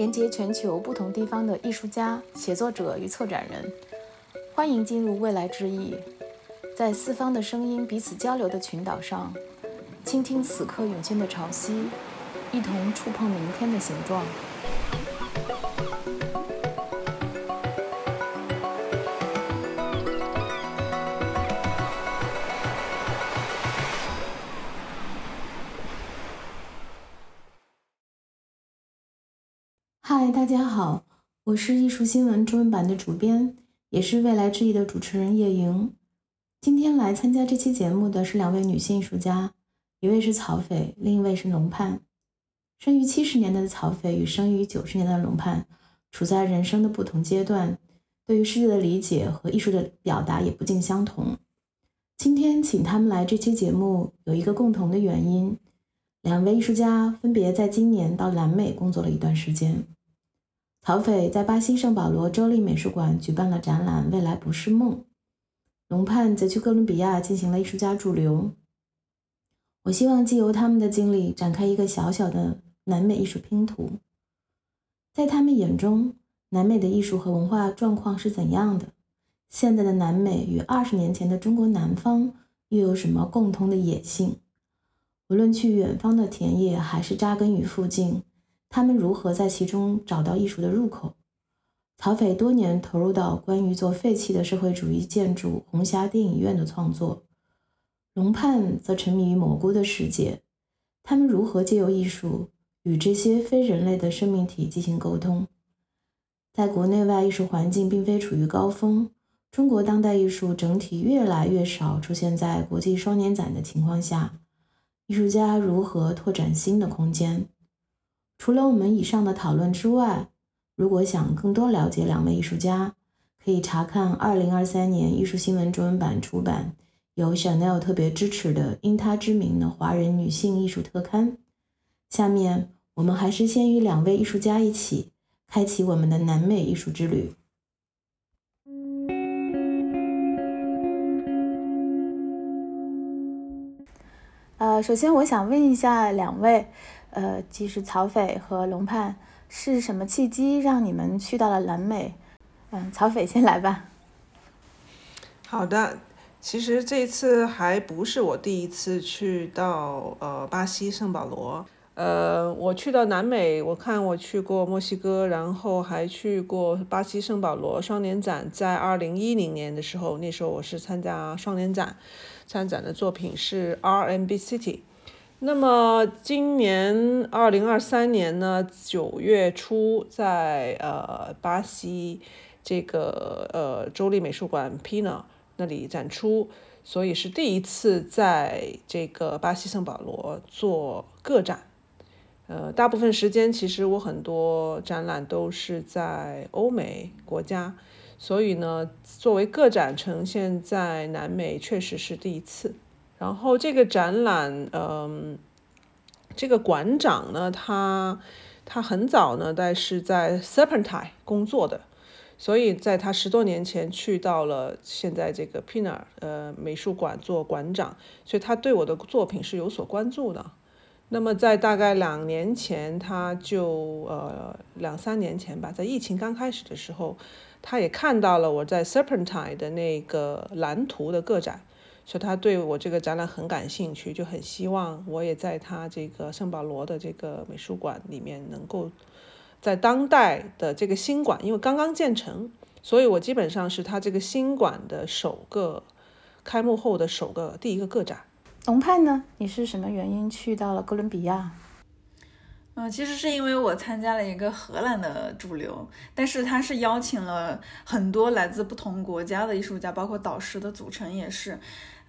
连接全球不同地方的艺术家、写作者与策展人。欢迎进入未来之翼，在四方的声音彼此交流的群岛上，倾听此刻涌现的潮汐，一同触碰明天的形状。我是艺术新闻中文版的主编，也是未来之翼的主持人叶莹。今天来参加这期节目的是两位女性艺术家，一位是曹斐，另一位是龙盼。生于七十年代的曹斐与生于九十年代的龙盼，处在人生的不同阶段，对于世界的理解和艺术的表达也不尽相同。今天请他们来这期节目，有一个共同的原因：两位艺术家分别在今年到南美工作了一段时间。曹斐在巴西圣保罗州立美术馆举办了展览《未来不是梦》，龙盼则去哥伦比亚进行了艺术家驻留。我希望借由他们的经历展开一个小小的南美艺术拼图。在他们眼中，南美的艺术和文化状况是怎样的？现在的南美与二十年前的中国南方又有什么共通的野性？无论去远方的田野，还是扎根于附近。他们如何在其中找到艺术的入口？曹斐多年投入到关于做废弃的社会主义建筑红霞电影院的创作，龙盼则沉迷于蘑菇的世界。他们如何借由艺术与这些非人类的生命体进行沟通？在国内外艺术环境并非处于高峰，中国当代艺术整体越来越少出现在国际双年展的情况下，艺术家如何拓展新的空间？除了我们以上的讨论之外，如果想更多了解两位艺术家，可以查看2023年艺术新闻中文版出版、由 Chanel 特别支持的《因他之名的华人女性艺术特刊》。下面，我们还是先与两位艺术家一起开启我们的南美艺术之旅。呃，首先我想问一下两位。呃，即是曹斐和龙盼，是什么契机让你们去到了南美？嗯，曹斐先来吧。好的，其实这次还不是我第一次去到呃巴西圣保罗。呃，我去到南美，我看我去过墨西哥，然后还去过巴西圣保罗双年展，在二零一零年的时候，那时候我是参加双年展，参展的作品是 RMB City。那么今年二零二三年呢，九月初在呃巴西这个呃州立美术馆 Pina 那里展出，所以是第一次在这个巴西圣保罗做个展。呃，大部分时间其实我很多展览都是在欧美国家，所以呢，作为个展呈现在南美确实是第一次。然后这个展览，嗯，这个馆长呢，他他很早呢，但是在 Serpentine 工作的，所以在他十多年前去到了现在这个 Pina 呃美术馆做馆长，所以他对我的作品是有所关注的。那么在大概两年前，他就呃两三年前吧，在疫情刚开始的时候，他也看到了我在 Serpentine 的那个蓝图的个展。说他对我这个展览很感兴趣，就很希望我也在他这个圣保罗的这个美术馆里面能够在当代的这个新馆，因为刚刚建成，所以我基本上是他这个新馆的首个开幕后的首个第一个个展。龙派呢？你是什么原因去到了哥伦比亚？嗯，其实是因为我参加了一个荷兰的主流，但是他是邀请了很多来自不同国家的艺术家，包括导师的组成也是。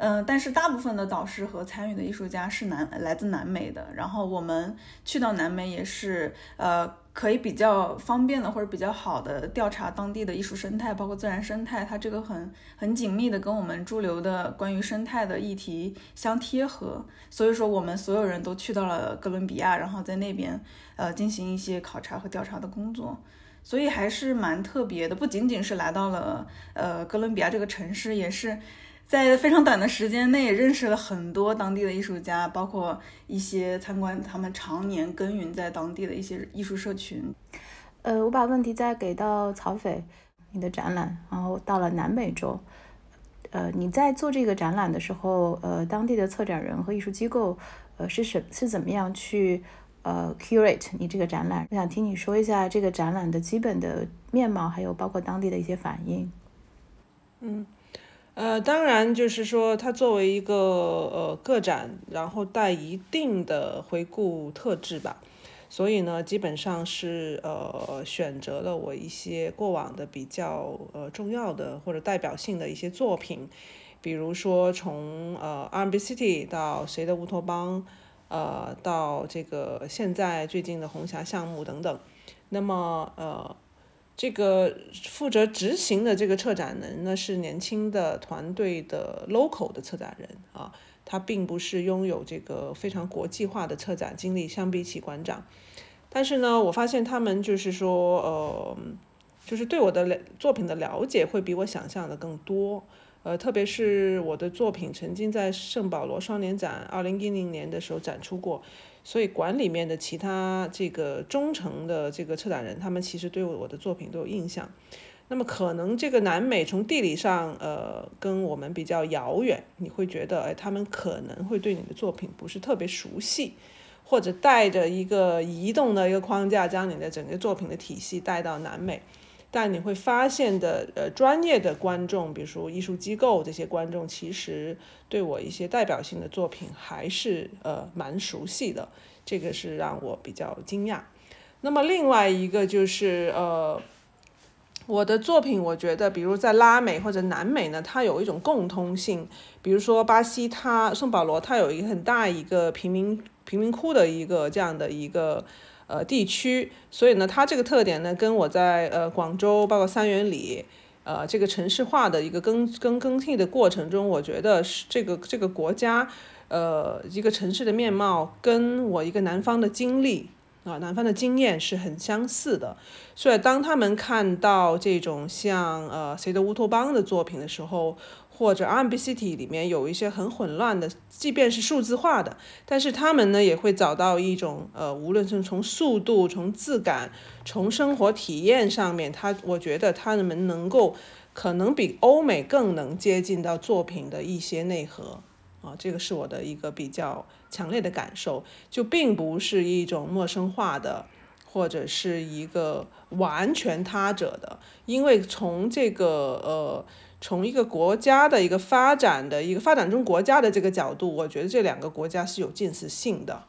嗯，但是大部分的导师和参与的艺术家是南来自南美的。然后我们去到南美也是，呃，可以比较方便的或者比较好的调查当地的艺术生态，包括自然生态，它这个很很紧密的跟我们驻留的关于生态的议题相贴合。所以说，我们所有人都去到了哥伦比亚，然后在那边呃进行一些考察和调查的工作，所以还是蛮特别的。不仅仅是来到了呃哥伦比亚这个城市，也是。在非常短的时间内，认识了很多当地的艺术家，包括一些参观他们常年耕耘在当地的一些艺术社群。呃，我把问题再给到曹斐，你的展览，然后到了南美洲，呃，你在做这个展览的时候，呃，当地的策展人和艺术机构，呃，是什是怎么样去呃 curate 你这个展览？我想听你说一下这个展览的基本的面貌，还有包括当地的一些反应。嗯，呃，当然就是说，它作为一个呃个展，然后带一定的回顾特质吧。所以呢，基本上是呃选择了我一些过往的比较呃重要的或者代表性的一些作品，比如说从呃 R&B City 到谁的乌托邦，呃到这个现在最近的红霞项目等等。那么呃这个负责执行的这个策展人呢是年轻的团队的 local 的策展人啊。他并不是拥有这个非常国际化的策展经历，相比起馆长，但是呢，我发现他们就是说，呃，就是对我的作品的了解会比我想象的更多，呃，特别是我的作品曾经在圣保罗双年展二零一零年的时候展出过，所以馆里面的其他这个忠诚的这个策展人，他们其实对我的作品都有印象。那么可能这个南美从地理上，呃，跟我们比较遥远，你会觉得，哎，他们可能会对你的作品不是特别熟悉，或者带着一个移动的一个框架，将你的整个作品的体系带到南美。但你会发现的，呃，专业的观众，比如说艺术机构这些观众，其实对我一些代表性的作品还是呃蛮熟悉的，这个是让我比较惊讶。那么另外一个就是呃。我的作品，我觉得，比如在拉美或者南美呢，它有一种共通性。比如说巴西，它圣保罗，它有一个很大一个贫民贫民窟的一个这样的一个呃地区，所以呢，它这个特点呢，跟我在呃广州，包括三元里，呃这个城市化的一个更更更替的过程中，我觉得是这个这个国家，呃一个城市的面貌，跟我一个南方的经历。啊，南方的经验是很相似的，所以当他们看到这种像呃谁的乌托邦的作品的时候，或者 RMB City 里面有一些很混乱的，即便是数字化的，但是他们呢也会找到一种呃，无论是从速度、从质感、从生活体验上面，他我觉得他们能够可能比欧美更能接近到作品的一些内核。啊，这个是我的一个比较强烈的感受，就并不是一种陌生化的，或者是一个完全他者的，因为从这个呃，从一个国家的一个发展的一个发展中国家的这个角度，我觉得这两个国家是有近似性的，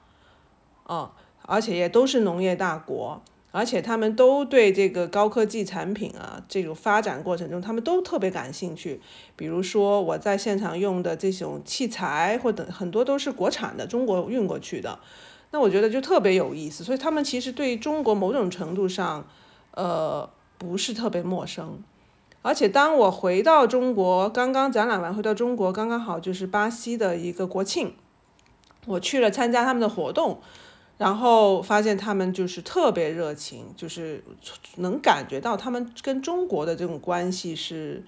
啊，而且也都是农业大国。而且他们都对这个高科技产品啊，这种发展过程中，他们都特别感兴趣。比如说我在现场用的这种器材，或者很多都是国产的，中国运过去的。那我觉得就特别有意思。所以他们其实对中国某种程度上，呃，不是特别陌生。而且当我回到中国，刚刚展览完回到中国，刚刚好就是巴西的一个国庆，我去了参加他们的活动。然后发现他们就是特别热情，就是能感觉到他们跟中国的这种关系是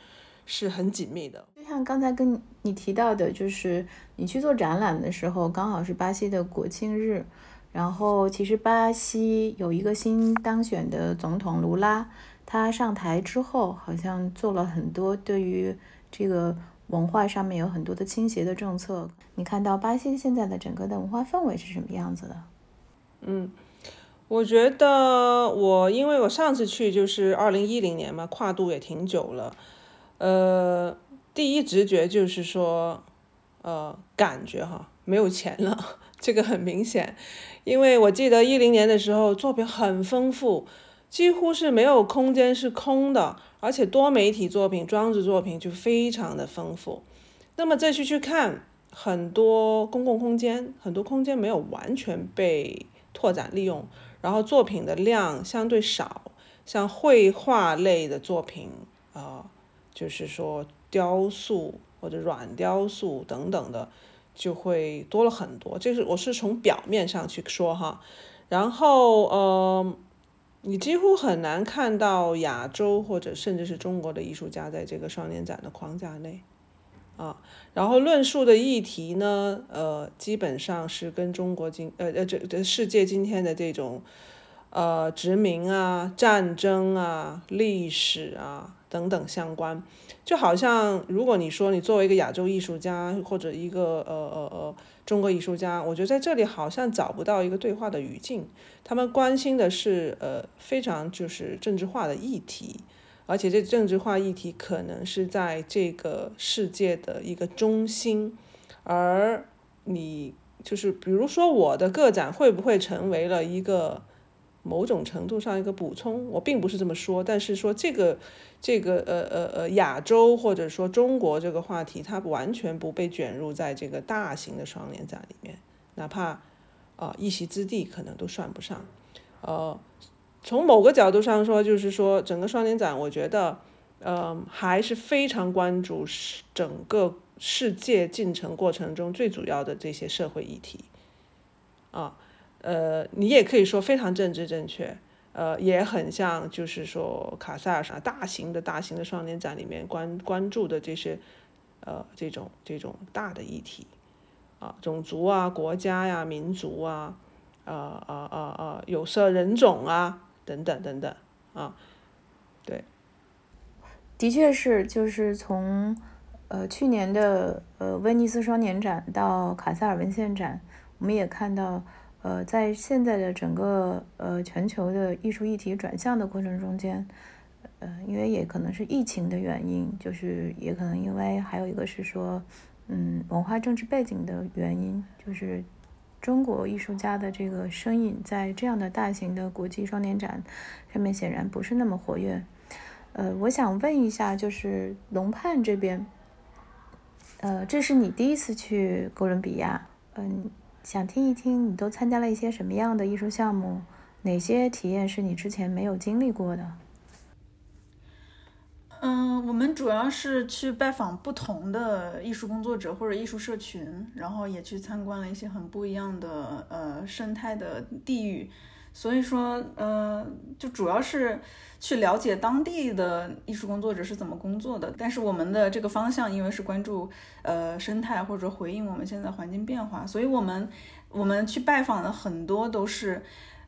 是很紧密的。就像刚才跟你提到的，就是你去做展览的时候，刚好是巴西的国庆日。然后其实巴西有一个新当选的总统卢拉，他上台之后好像做了很多对于这个文化上面有很多的倾斜的政策。你看到巴西现在的整个的文化氛围是什么样子的？嗯，我觉得我因为我上次去就是二零一零年嘛，跨度也挺久了。呃，第一直觉就是说，呃，感觉哈没有钱了，这个很明显。因为我记得一零年的时候作品很丰富，几乎是没有空间是空的，而且多媒体作品、装置作品就非常的丰富。那么再去去看很多公共空间，很多空间没有完全被。拓展利用，然后作品的量相对少，像绘画类的作品，啊，就是说雕塑或者软雕塑等等的，就会多了很多。这是我是从表面上去说哈，然后呃，你几乎很难看到亚洲或者甚至是中国的艺术家在这个双年展的框架内。啊，然后论述的议题呢，呃，基本上是跟中国今呃呃这这世界今天的这种，呃殖民啊、战争啊、历史啊等等相关。就好像如果你说你作为一个亚洲艺术家或者一个呃呃呃中国艺术家，我觉得在这里好像找不到一个对话的语境。他们关心的是呃非常就是政治化的议题。而且这政治化议题可能是在这个世界的一个中心，而你就是比如说我的个展会不会成为了一个某种程度上一个补充？我并不是这么说，但是说这个这个呃呃呃亚洲或者说中国这个话题，它完全不被卷入在这个大型的双年展里面，哪怕啊一席之地可能都算不上，呃。从某个角度上说，就是说整个双年展，我觉得，呃，还是非常关注整个世界进程过程中最主要的这些社会议题，啊，呃，你也可以说非常政治正确，呃，也很像就是说卡塞尔啥大型的大型的双年展里面关关注的这些，呃，这种这种大的议题，啊，种族啊，国家呀，民族啊，啊啊啊啊，有色人种啊。等等等等啊，对，的确是，就是从呃去年的呃威尼斯双年展到卡塞尔文献展，我们也看到，呃，在现在的整个呃全球的艺术议题转向的过程中间，呃，因为也可能是疫情的原因，就是也可能因为还有一个是说，嗯，文化政治背景的原因，就是。中国艺术家的这个身影在这样的大型的国际双年展上面显然不是那么活跃。呃，我想问一下，就是龙盼这边，呃，这是你第一次去哥伦比亚，嗯，想听一听你都参加了一些什么样的艺术项目，哪些体验是你之前没有经历过的？嗯，我们主要是去拜访不同的艺术工作者或者艺术社群，然后也去参观了一些很不一样的呃生态的地域，所以说呃就主要是去了解当地的艺术工作者是怎么工作的。但是我们的这个方向因为是关注呃生态或者回应我们现在环境变化，所以我们我们去拜访的很多都是。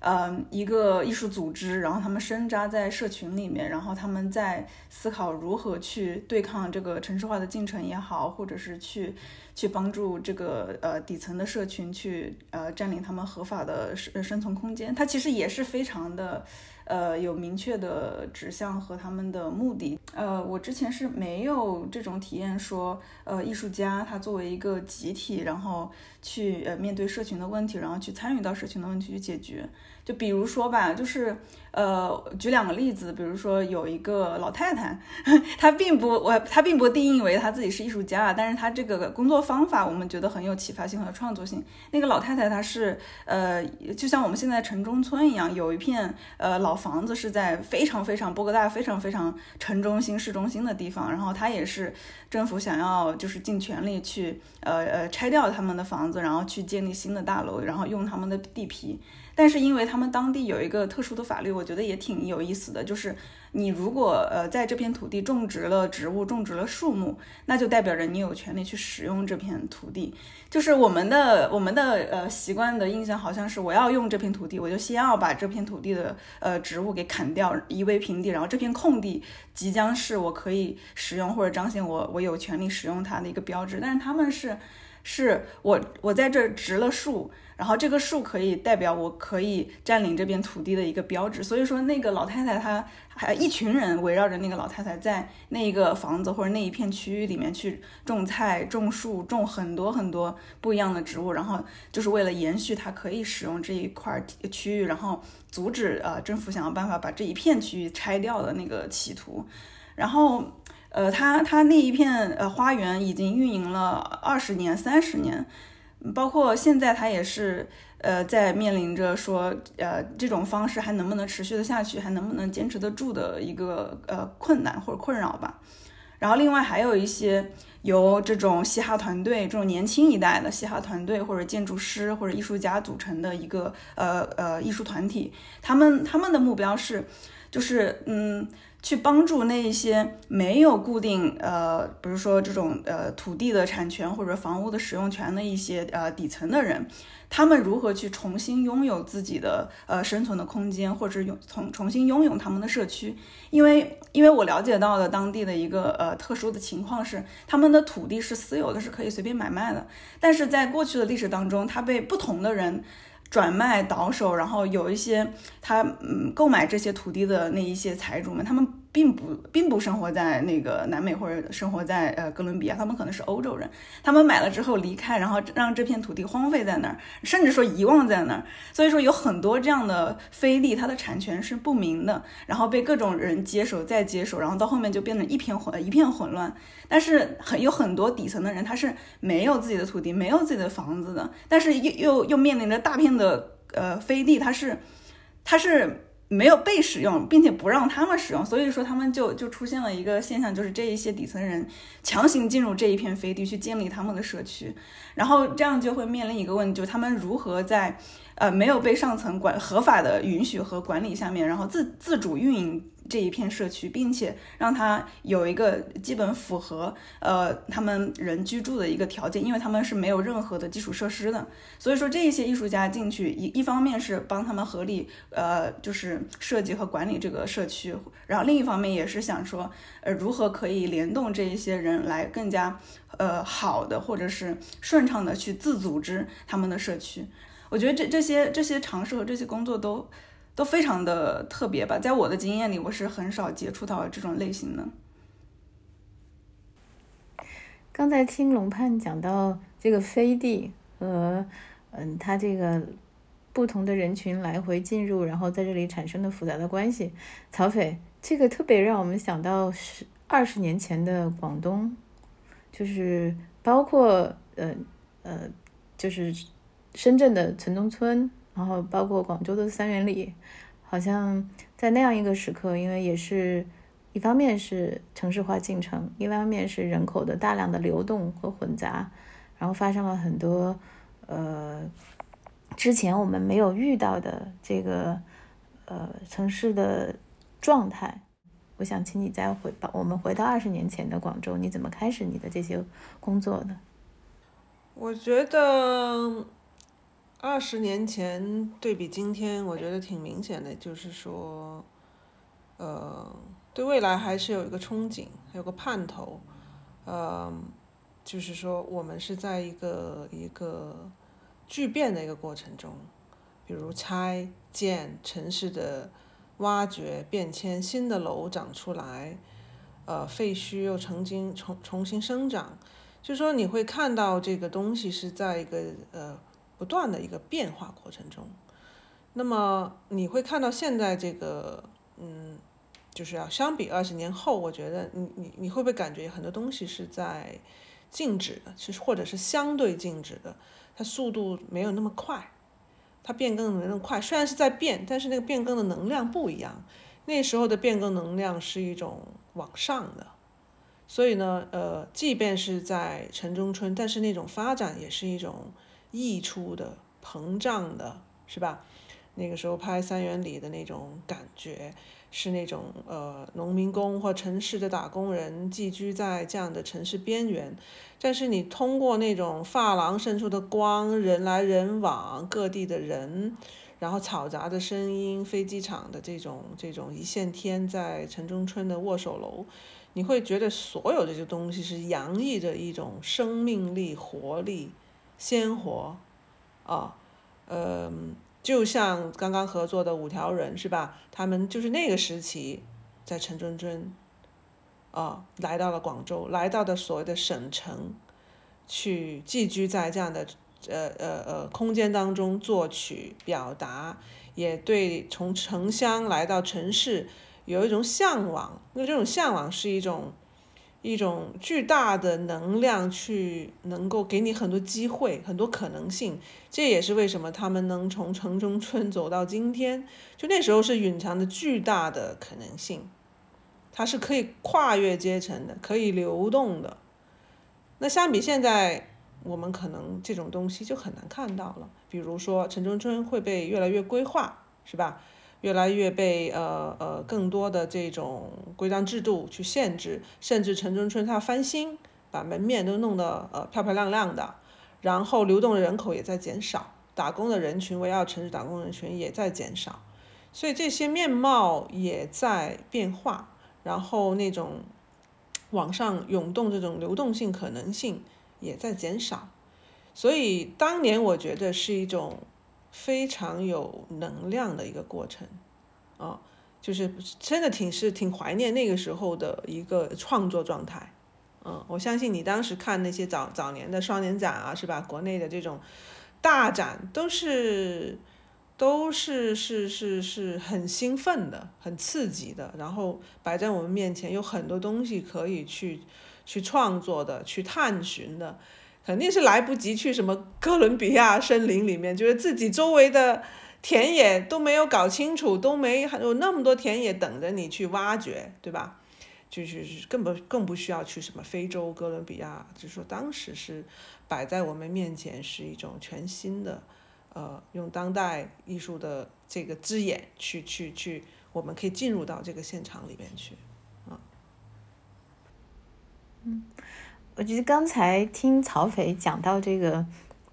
呃，一个艺术组织，然后他们深扎在社群里面，然后他们在思考如何去对抗这个城市化的进程也好，或者是去去帮助这个呃底层的社群去呃占领他们合法的生生存空间。它其实也是非常的。呃，有明确的指向和他们的目的。呃，我之前是没有这种体验，说，呃，艺术家他作为一个集体，然后去呃面对社群的问题，然后去参与到社群的问题去解决。就比如说吧，就是。呃，举两个例子，比如说有一个老太太，她并不我她并不定义为她自己是艺术家，但是她这个工作方法我们觉得很有启发性和创作性。那个老太太她是呃，就像我们现在城中村一样，有一片呃老房子是在非常非常波哥大非常非常城中心市中心的地方，然后她也是政府想要就是尽全力去呃呃拆掉他们的房子，然后去建立新的大楼，然后用他们的地皮。但是因为他们当地有一个特殊的法律，我觉得也挺有意思的，就是你如果呃在这片土地种植了植物，种植了树木，那就代表着你有权利去使用这片土地。就是我们的我们的呃习惯的印象好像是我要用这片土地，我就先要把这片土地的呃植物给砍掉，夷为平地，然后这片空地即将是我可以使用或者彰显我我有权利使用它的一个标志。但是他们是是我我在这植了树。然后这个树可以代表我可以占领这片土地的一个标志，所以说那个老太太她还一群人围绕着那个老太太在那一个房子或者那一片区域里面去种菜、种树、种很多很多不一样的植物，然后就是为了延续她可以使用这一块区域，然后阻止呃政府想要办法把这一片区域拆掉的那个企图。然后呃，他他那一片呃花园已经运营了二十年、三十年。包括现在，他也是，呃，在面临着说，呃，这种方式还能不能持续的下去，还能不能坚持得住的一个呃困难或者困扰吧。然后另外还有一些由这种嘻哈团队，这种年轻一代的嘻哈团队或者建筑师或者艺术家组成的一个呃呃艺术团体，他们他们的目标是，就是嗯。去帮助那一些没有固定呃，比如说这种呃土地的产权或者房屋的使用权的一些呃底层的人。他们如何去重新拥有自己的呃生存的空间，或者拥重重新拥有他们的社区？因为因为我了解到的当地的一个呃特殊的情况是，他们的土地是私有的，是可以随便买卖的。但是在过去的历史当中，它被不同的人转卖倒手，然后有一些他嗯购买这些土地的那一些财主们，他们。并不并不生活在那个南美或者生活在呃哥伦比亚，他们可能是欧洲人，他们买了之后离开，然后让这片土地荒废在那儿，甚至说遗忘在那儿。所以说有很多这样的飞地，它的产权是不明的，然后被各种人接手再接手，然后到后面就变得一片混一片混乱。但是很有很多底层的人，他是没有自己的土地，没有自己的房子的，但是又又又面临着大片的呃飞地，它是它是。没有被使用，并且不让他们使用，所以说他们就就出现了一个现象，就是这一些底层人强行进入这一片飞地去建立他们的社区，然后这样就会面临一个问题，就是他们如何在呃没有被上层管合法的允许和管理下面，然后自自主运营。这一片社区，并且让它有一个基本符合呃他们人居住的一个条件，因为他们是没有任何的基础设施的。所以说这一些艺术家进去一一方面是帮他们合理呃就是设计和管理这个社区，然后另一方面也是想说呃如何可以联动这一些人来更加呃好的或者是顺畅的去自组织他们的社区。我觉得这这些这些尝试和这些工作都。都非常的特别吧，在我的经验里，我是很少接触到这种类型的。刚才听龙盼讲到这个飞地和嗯，他这个不同的人群来回进入，然后在这里产生的复杂的关系，曹斐，这个特别让我们想到十二十年前的广东，就是包括呃呃，就是深圳的城中村。然后包括广州的三元里，好像在那样一个时刻，因为也是一方面是城市化进程，一方面是人口的大量的流动和混杂，然后发生了很多呃之前我们没有遇到的这个呃城市的状态。我想请你再回到我们回到二十年前的广州，你怎么开始你的这些工作的？我觉得。二十年前对比今天，我觉得挺明显的，就是说，呃，对未来还是有一个憧憬，还有个盼头，呃，就是说我们是在一个一个巨变的一个过程中，比如拆建城市的挖掘变迁，新的楼长出来，呃，废墟又曾经重重新生长，就说你会看到这个东西是在一个呃。不断的一个变化过程中，那么你会看到现在这个，嗯，就是要相比二十年后，我觉得你你你会不会感觉很多东西是在静止的，其实或者是相对静止的，它速度没有那么快，它变更没那么快，虽然是在变，但是那个变更的能量不一样，那时候的变更能量是一种往上的，所以呢，呃，即便是在城中村，但是那种发展也是一种。溢出的、膨胀的，是吧？那个时候拍三元里的那种感觉，是那种呃农民工或城市的打工人寄居在这样的城市边缘，但是你通过那种发廊渗出的光，人来人往，各地的人，然后嘈杂的声音，飞机场的这种这种一线天，在城中村的握手楼，你会觉得所有这些东西是洋溢着一种生命力、活力。鲜活，啊，嗯，就像刚刚合作的五条人是吧？他们就是那个时期在城中村，啊，来到了广州，来到的所谓的省城，去寄居在这样的呃呃呃空间当中作曲表达，也对从城乡来到城市有一种向往，因为这种向往是一种。一种巨大的能量，去能够给你很多机会、很多可能性。这也是为什么他们能从城中村走到今天。就那时候是蕴藏的巨大的可能性，它是可以跨越阶层的，可以流动的。那相比现在，我们可能这种东西就很难看到了。比如说，城中村会被越来越规划，是吧？越来越被呃呃更多的这种规章制度去限制，甚至城中村它翻新，把门面都弄得呃漂漂亮亮的，然后流动的人口也在减少，打工的人群围绕城市打工人群也在减少，所以这些面貌也在变化，然后那种往上涌动这种流动性可能性也在减少，所以当年我觉得是一种。非常有能量的一个过程，啊，就是真的挺是挺怀念那个时候的一个创作状态，嗯，我相信你当时看那些早早年的双年展啊，是吧？国内的这种大展都是都是是是是很兴奋的，很刺激的，然后摆在我们面前有很多东西可以去去创作的，去探寻的。肯定是来不及去什么哥伦比亚森林里面，就是自己周围的田野都没有搞清楚，都没有那么多田野等着你去挖掘，对吧？就是更不更不需要去什么非洲哥伦比亚，就是说当时是摆在我们面前是一种全新的，呃，用当代艺术的这个之眼去去去，我们可以进入到这个现场里面去，啊，嗯。我觉得刚才听曹斐讲到这个，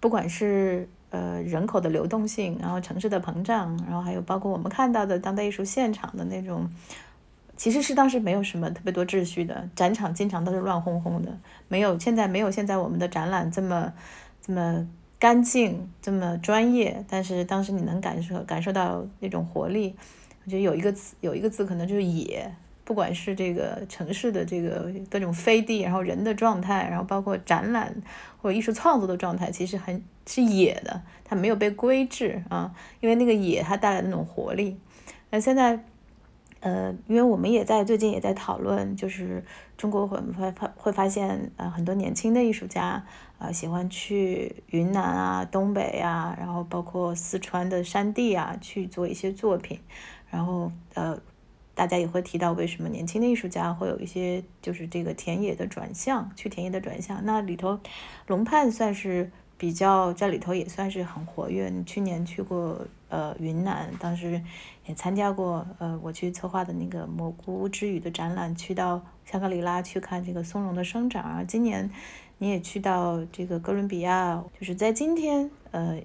不管是呃人口的流动性，然后城市的膨胀，然后还有包括我们看到的当代艺术现场的那种，其实是当时没有什么特别多秩序的，展场经常都是乱哄哄的，没有现在没有现在我们的展览这么这么干净，这么专业。但是当时你能感受感受到那种活力，我觉得有一个词有一个字可能就是野。不管是这个城市的这个各种飞地，然后人的状态，然后包括展览或者艺术创作的状态，其实很是野的，它没有被规制啊，因为那个野它带来那种活力。那现在，呃，因为我们也在最近也在讨论，就是中国会会发会发现，呃，很多年轻的艺术家啊，喜欢去云南啊、东北啊，然后包括四川的山地啊去做一些作品，然后呃。大家也会提到，为什么年轻的艺术家会有一些就是这个田野的转向，去田野的转向。那里头，龙盼算是比较在里头也算是很活跃。去年去过呃云南，当时也参加过呃我去策划的那个蘑菇之语的展览，去到香格里拉去看这个松茸的生长。啊今年你也去到这个哥伦比亚，就是在今天呃。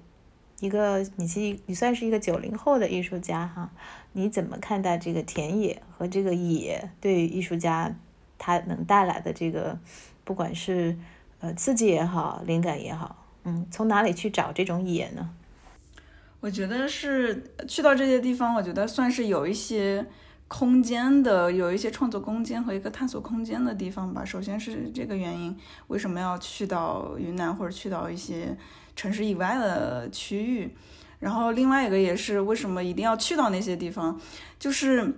一个你是你算是一个九零后的艺术家哈，你怎么看待这个田野和这个野对艺术家他能带来的这个，不管是呃刺激也好，灵感也好，嗯，从哪里去找这种野呢？我觉得是去到这些地方，我觉得算是有一些空间的，有一些创作空间和一个探索空间的地方吧。首先是这个原因，为什么要去到云南或者去到一些。城市以外的区域，然后另外一个也是为什么一定要去到那些地方，就是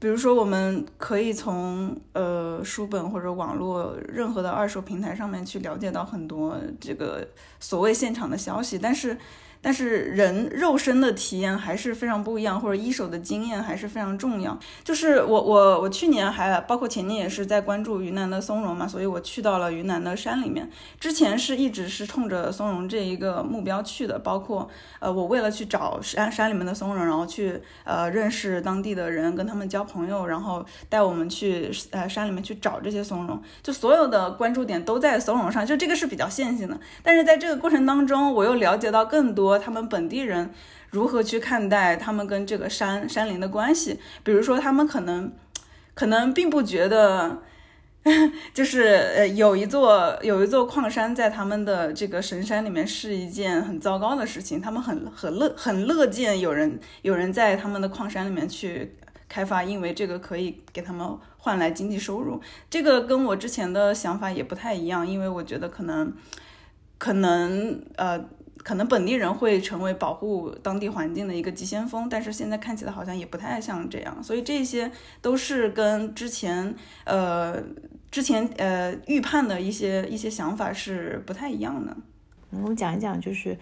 比如说我们可以从呃书本或者网络任何的二手平台上面去了解到很多这个所谓现场的消息，但是。但是人肉身的体验还是非常不一样，或者一手的经验还是非常重要。就是我我我去年还包括前年也是在关注云南的松茸嘛，所以我去到了云南的山里面。之前是一直是冲着松茸这一个目标去的，包括呃我为了去找山山里面的松茸，然后去呃认识当地的人，跟他们交朋友，然后带我们去呃山里面去找这些松茸，就所有的关注点都在松茸上，就这个是比较线性的。但是在这个过程当中，我又了解到更多。他们本地人如何去看待他们跟这个山山林的关系？比如说，他们可能可能并不觉得，就是呃，有一座有一座矿山在他们的这个神山里面是一件很糟糕的事情。他们很很乐很乐见有人有人在他们的矿山里面去开发，因为这个可以给他们换来经济收入。这个跟我之前的想法也不太一样，因为我觉得可能可能呃。可能本地人会成为保护当地环境的一个急先锋，但是现在看起来好像也不太像这样，所以这些都是跟之前呃之前呃预判的一些一些想法是不太一样的。我们讲一讲，就是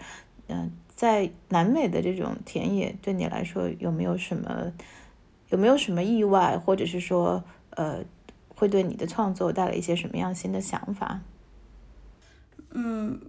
嗯，在南美的这种田野对你来说有没有什么有没有什么意外，或者是说呃会对你的创作带来一些什么样新的想法？嗯。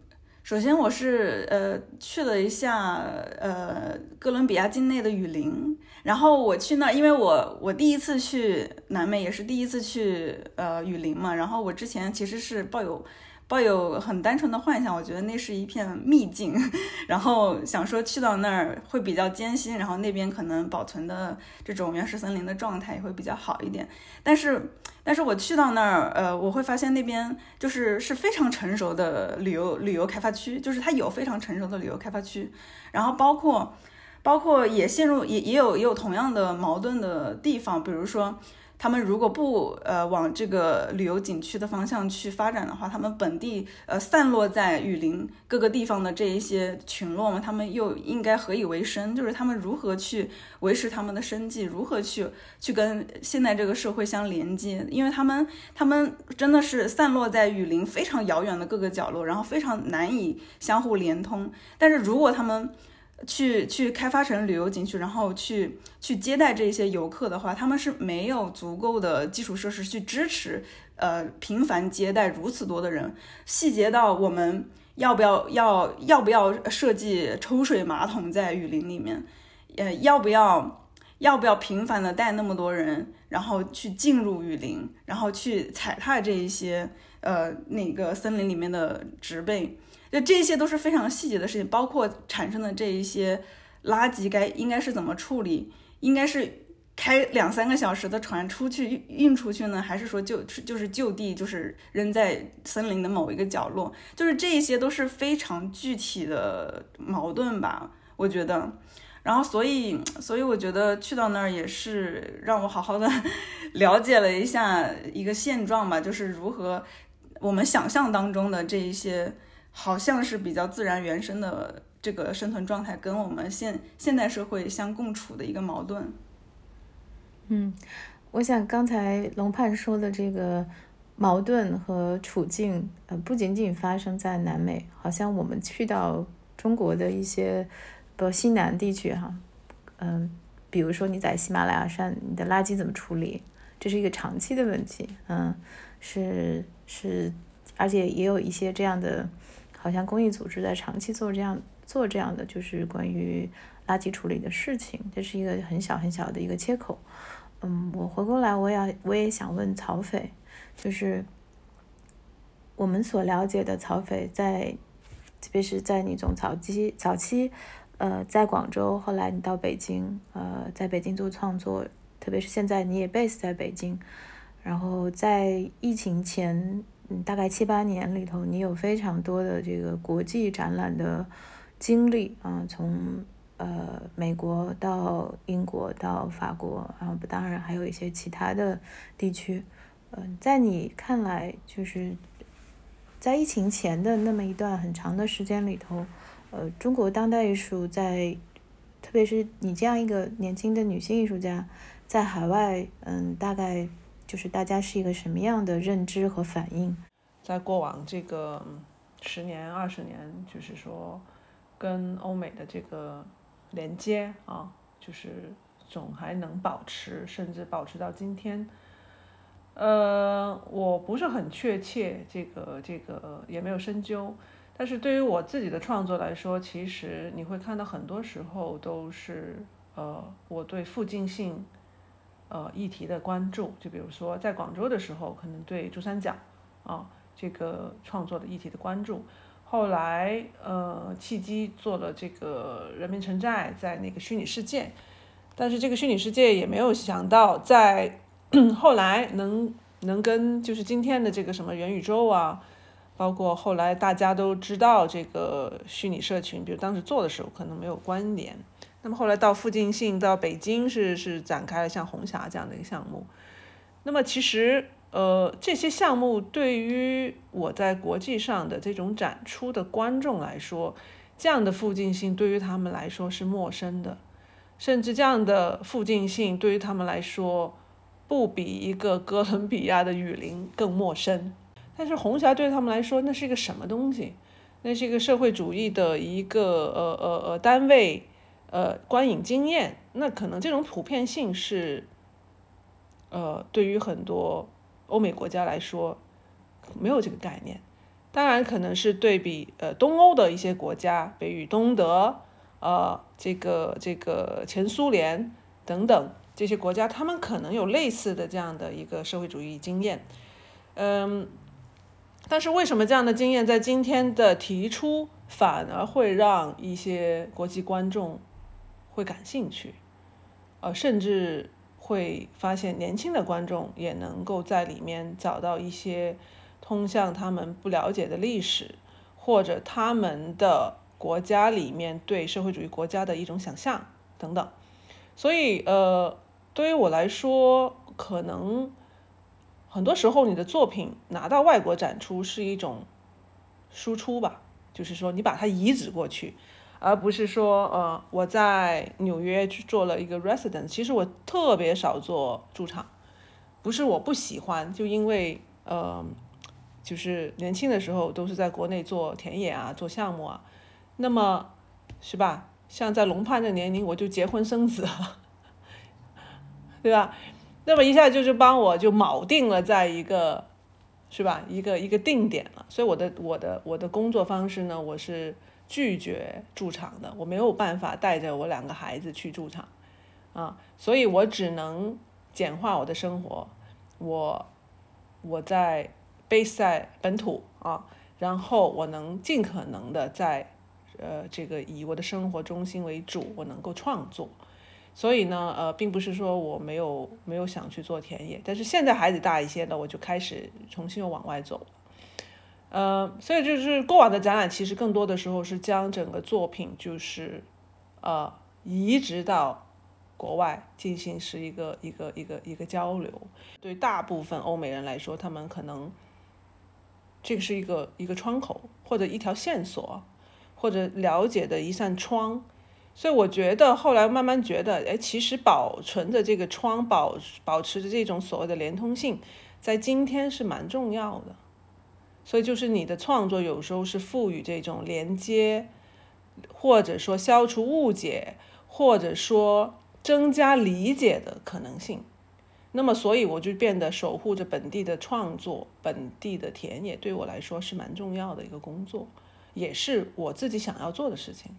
首先我是呃去了一下呃哥伦比亚境内的雨林，然后我去那，因为我我第一次去南美，也是第一次去呃雨林嘛，然后我之前其实是抱有。抱有很单纯的幻想，我觉得那是一片秘境，然后想说去到那儿会比较艰辛，然后那边可能保存的这种原始森林的状态也会比较好一点。但是，但是我去到那儿，呃，我会发现那边就是是非常成熟的旅游旅游开发区，就是它有非常成熟的旅游开发区，然后包括包括也陷入也也有也有同样的矛盾的地方，比如说。他们如果不呃往这个旅游景区的方向去发展的话，他们本地呃散落在雨林各个地方的这一些群落嘛，他们又应该何以为生？就是他们如何去维持他们的生计，如何去去跟现在这个社会相连接？因为他们他们真的是散落在雨林非常遥远的各个角落，然后非常难以相互连通。但是如果他们去去开发成旅游景区，然后去去接待这些游客的话，他们是没有足够的基础设施去支持，呃，频繁接待如此多的人。细节到我们要不要要要不要设计抽水马桶在雨林里面，呃，要不要要不要频繁的带那么多人，然后去进入雨林，然后去踩踏这一些呃那个森林里面的植被。就这些都是非常细节的事情，包括产生的这一些垃圾该应该是怎么处理，应该是开两三个小时的船出去运运出去呢，还是说就就是就地就是扔在森林的某一个角落？就是这一些都是非常具体的矛盾吧，我觉得。然后所以所以我觉得去到那儿也是让我好好的 了解了一下一个现状吧，就是如何我们想象当中的这一些。好像是比较自然原生的这个生存状态，跟我们现现代社会相共处的一个矛盾。嗯，我想刚才龙盼说的这个矛盾和处境，呃，不仅仅发生在南美，好像我们去到中国的一些不西南地区哈，嗯，比如说你在喜马拉雅山，你的垃圾怎么处理？这是一个长期的问题，嗯，是是，而且也有一些这样的。好像公益组织在长期做这样做这样的，就是关于垃圾处理的事情，这是一个很小很小的一个切口。嗯，我回过来，我也我也想问曹斐，就是我们所了解的曹斐，在特别是在你从早期早期，呃，在广州，后来你到北京，呃，在北京做创作，特别是现在你也 base 在北京，然后在疫情前。嗯，大概七八年里头，你有非常多的这个国际展览的经历啊，从呃美国到英国到法国，然后当然还有一些其他的地区。嗯，在你看来，就是在疫情前的那么一段很长的时间里头，呃，中国当代艺术在，特别是你这样一个年轻的女性艺术家，在海外，嗯，大概。就是大家是一个什么样的认知和反应？在过往这个十年、二十年，就是说跟欧美的这个连接啊，就是总还能保持，甚至保持到今天。呃，我不是很确切，这个这个也没有深究。但是对于我自己的创作来说，其实你会看到很多时候都是呃，我对附近性。呃，议题的关注，就比如说在广州的时候，可能对珠三角啊这个创作的议题的关注。后来呃，契机做了这个人民城寨在那个虚拟世界，但是这个虚拟世界也没有想到在 后来能能跟就是今天的这个什么元宇宙啊，包括后来大家都知道这个虚拟社群，比如当时做的时候可能没有关联。那么后来到附近性到北京是是展开了像红霞这样的一个项目，那么其实呃这些项目对于我在国际上的这种展出的观众来说，这样的附近性对于他们来说是陌生的，甚至这样的附近性对于他们来说不比一个哥伦比亚的雨林更陌生。但是红霞对他们来说那是一个什么东西？那是一个社会主义的一个呃呃呃单位。呃，观影经验，那可能这种普遍性是，呃，对于很多欧美国家来说，没有这个概念。当然可能是对比呃东欧的一些国家，北与东德，呃这个这个前苏联等等这些国家，他们可能有类似的这样的一个社会主义经验，嗯，但是为什么这样的经验在今天的提出反而会让一些国际观众会感兴趣，呃，甚至会发现年轻的观众也能够在里面找到一些。通向他们不了解的历史，或者他们的国家里面对社会主义国家的一种想象等等，所以呃，对于我来说，可能很多时候你的作品拿到外国展出是一种输出吧，就是说你把它移植过去，而不是说呃我在纽约去做了一个 resident，其实我特别少做驻场，不是我不喜欢，就因为呃。就是年轻的时候都是在国内做田野啊，做项目啊，那么是吧？像在龙盼的年龄，我就结婚生子了，对吧？那么一下就是帮我就铆定了在一个，是吧？一个一个定点了。所以我的我的我的工作方式呢，我是拒绝驻场的，我没有办法带着我两个孩子去驻场。啊，所以我只能简化我的生活，我我在。base 在本土啊，然后我能尽可能的在，呃，这个以我的生活中心为主，我能够创作，所以呢，呃，并不是说我没有没有想去做田野，但是现在孩子大一些了，我就开始重新又往外走，呃，所以就是过往的展览其实更多的时候是将整个作品就是，呃，移植到。国外进行是一个一个一个一个交流，对大部分欧美人来说，他们可能。这个是一个一个窗口，或者一条线索，或者了解的一扇窗，所以我觉得后来慢慢觉得，哎，其实保存着这个窗，保保持着这种所谓的连通性，在今天是蛮重要的。所以就是你的创作有时候是赋予这种连接，或者说消除误解，或者说增加理解的可能性。那么，所以我就变得守护着本地的创作，本地的田野，对我来说是蛮重要的一个工作，也是我自己想要做的事情。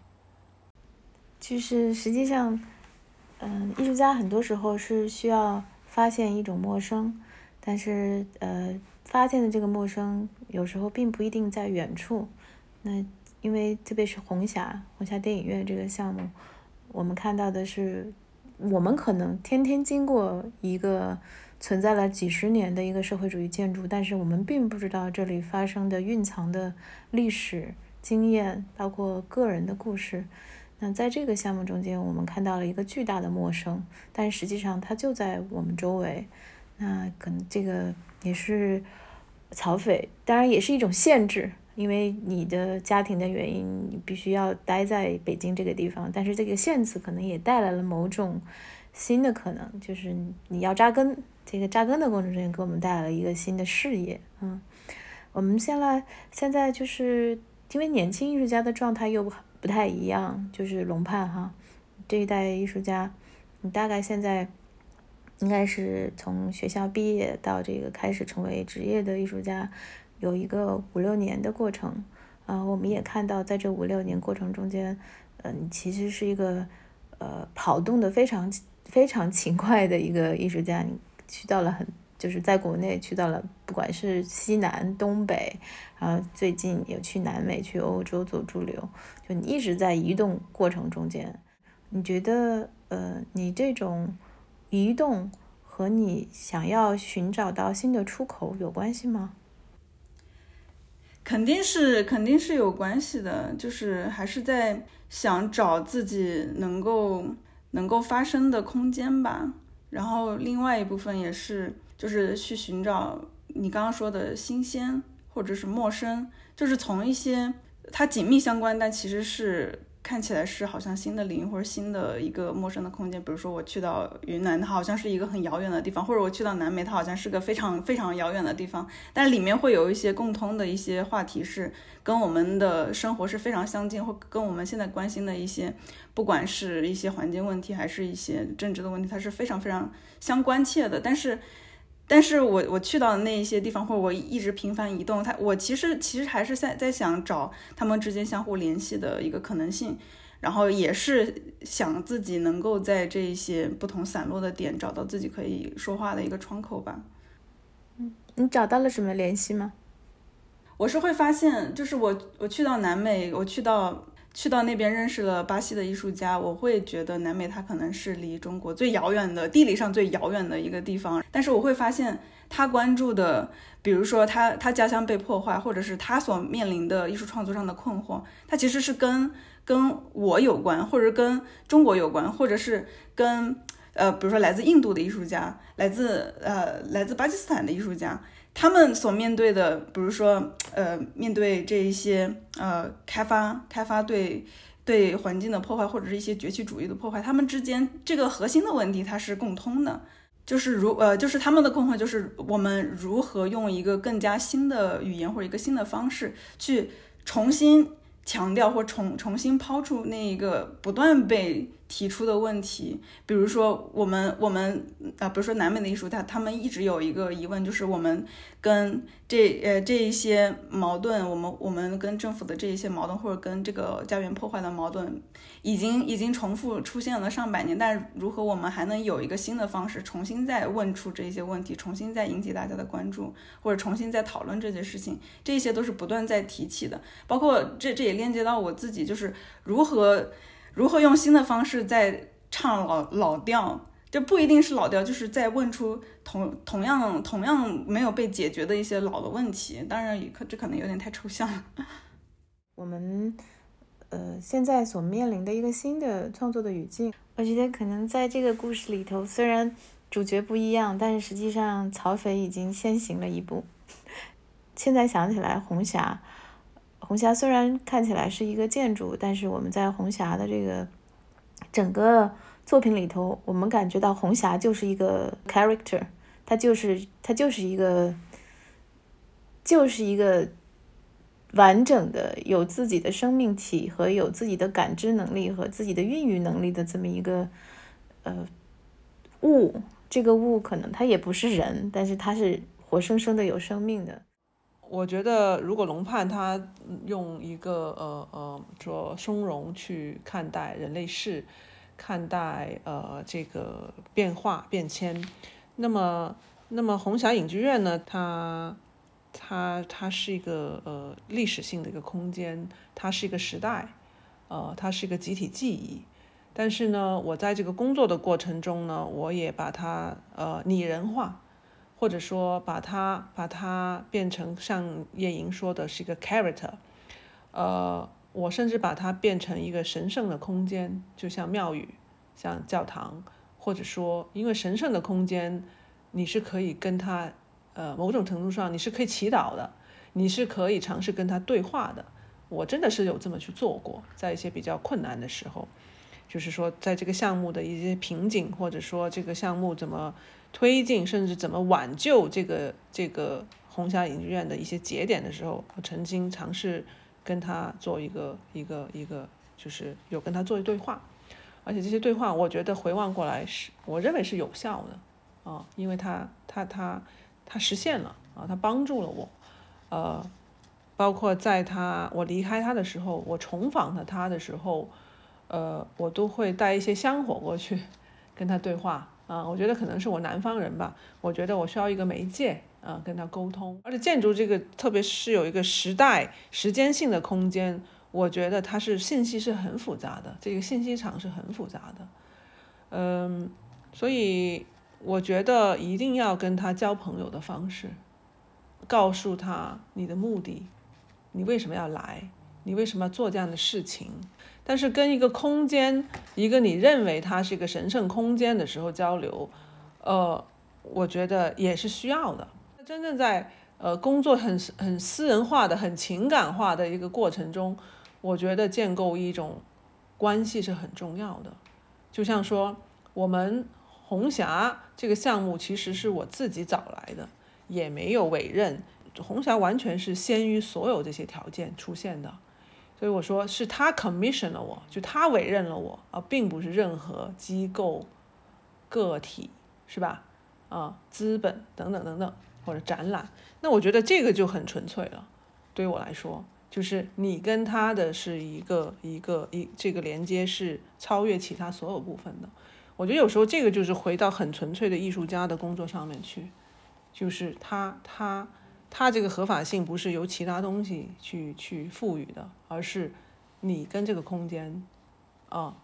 就是实际上，嗯，艺术家很多时候是需要发现一种陌生，但是呃，发现的这个陌生有时候并不一定在远处。那因为特别是红霞红霞电影院这个项目，我们看到的是。我们可能天天经过一个存在了几十年的一个社会主义建筑，但是我们并不知道这里发生的蕴藏的历史经验，包括个人的故事。那在这个项目中间，我们看到了一个巨大的陌生，但实际上它就在我们周围。那可能这个也是曹斐，当然也是一种限制。因为你的家庭的原因，你必须要待在北京这个地方。但是这个限制可能也带来了某种新的可能，就是你要扎根。这个扎根的过程中，给我们带来了一个新的视野。嗯，我们现在现在就是因为年轻艺术家的状态又不太一样，就是龙盼哈这一代艺术家，你大概现在应该是从学校毕业到这个开始成为职业的艺术家。有一个五六年的过程，啊，我们也看到，在这五六年过程中间，嗯，其实是一个呃跑动的非常非常勤快的一个艺术家，你去到了很就是在国内去到了，不管是西南、东北，然后最近也去南美、去欧洲做驻留，就你一直在移动过程中间，你觉得呃，你这种移动和你想要寻找到新的出口有关系吗？肯定是肯定是有关系的，就是还是在想找自己能够能够发声的空间吧。然后另外一部分也是就是去寻找你刚刚说的新鲜或者是陌生，就是从一些它紧密相关，但其实是。看起来是好像新的领域或者新的一个陌生的空间，比如说我去到云南，它好像是一个很遥远的地方；或者我去到南美，它好像是个非常非常遥远的地方。但里面会有一些共通的一些话题，是跟我们的生活是非常相近，或跟我们现在关心的一些，不管是一些环境问题，还是一些政治的问题，它是非常非常相关切的。但是。但是我我去到的那一些地方，或者我一直频繁移动，它我其实其实还是在在想找他们之间相互联系的一个可能性，然后也是想自己能够在这一些不同散落的点找到自己可以说话的一个窗口吧。嗯，你找到了什么联系吗？我是会发现，就是我我去到南美，我去到。去到那边认识了巴西的艺术家，我会觉得南美它可能是离中国最遥远的地理上最遥远的一个地方。但是我会发现他关注的，比如说他他家乡被破坏，或者是他所面临的艺术创作上的困惑，他其实是跟跟我有关，或者跟中国有关，或者是跟呃比如说来自印度的艺术家，来自呃来自巴基斯坦的艺术家。他们所面对的，比如说，呃，面对这一些呃开发开发对对环境的破坏，或者是一些崛起主义的破坏，他们之间这个核心的问题它是共通的，就是如呃，就是他们的困惑就是我们如何用一个更加新的语言或者一个新的方式去重新。强调或重重新抛出那一个不断被提出的问题，比如说我们我们啊，比如说南美的艺术，家他们一直有一个疑问，就是我们跟这呃这一些矛盾，我们我们跟政府的这一些矛盾，或者跟这个家园破坏的矛盾。已经已经重复出现了上百年，但如何我们还能有一个新的方式，重新再问出这些问题，重新再引起大家的关注，或者重新再讨论这些事情，这些都是不断在提起的。包括这这也链接到我自己，就是如何如何用新的方式在唱老老调，这不一定是老调，就是在问出同同样同样没有被解决的一些老的问题。当然，可这可能有点太抽象了。我们。呃，现在所面临的一个新的创作的语境，我觉得可能在这个故事里头，虽然主角不一样，但是实际上曹斐已经先行了一步。现在想起来，红霞，红霞虽然看起来是一个建筑，但是我们在红霞的这个整个作品里头，我们感觉到红霞就是一个 character，它就是它就是一个就是一个。完整的有自己的生命体和有自己的感知能力和自己的孕育能力的这么一个呃物，这个物可能它也不是人，但是它是活生生的有生命的。我觉得如果龙盼他用一个呃呃说松容去看待人类世，看待呃这个变化变迁，那么那么红霞影剧院呢，它。它它是一个呃历史性的一个空间，它是一个时代，呃，它是一个集体记忆。但是呢，我在这个工作的过程中呢，我也把它呃拟人化，或者说把它把它变成像叶莹说的是一个 character，呃，我甚至把它变成一个神圣的空间，就像庙宇、像教堂，或者说因为神圣的空间，你是可以跟它。呃，某种程度上你是可以祈祷的，你是可以尝试跟他对话的。我真的是有这么去做过，在一些比较困难的时候，就是说在这个项目的一些瓶颈，或者说这个项目怎么推进，甚至怎么挽救这个这个红霞影剧院的一些节点的时候，我曾经尝试跟他做一个一个一个，就是有跟他做一对话，而且这些对话我觉得回望过来是我认为是有效的啊，因为他他他。他实现了啊，他帮助了我，呃，包括在他我离开他的时候，我重访他他的时候，呃，我都会带一些香火过去跟他对话啊。我觉得可能是我南方人吧，我觉得我需要一个媒介啊，跟他沟通。而且建筑这个，特别是有一个时代时间性的空间，我觉得它是信息是很复杂的，这个信息场是很复杂的，嗯，所以。我觉得一定要跟他交朋友的方式，告诉他你的目的，你为什么要来，你为什么要做这样的事情。但是跟一个空间，一个你认为它是一个神圣空间的时候交流，呃，我觉得也是需要的。真正在呃工作很很私人化的、很情感化的一个过程中，我觉得建构一种关系是很重要的。就像说我们。红霞这个项目其实是我自己找来的，也没有委任。红霞完全是先于所有这些条件出现的，所以我说是他 commission 了我，就他委任了我，而并不是任何机构、个体，是吧？啊资本等等等等，或者展览，那我觉得这个就很纯粹了。对于我来说，就是你跟他的是一个一个一这个连接是超越其他所有部分的。我觉得有时候这个就是回到很纯粹的艺术家的工作上面去，就是他他他这个合法性不是由其他东西去去赋予的，而是你跟这个空间啊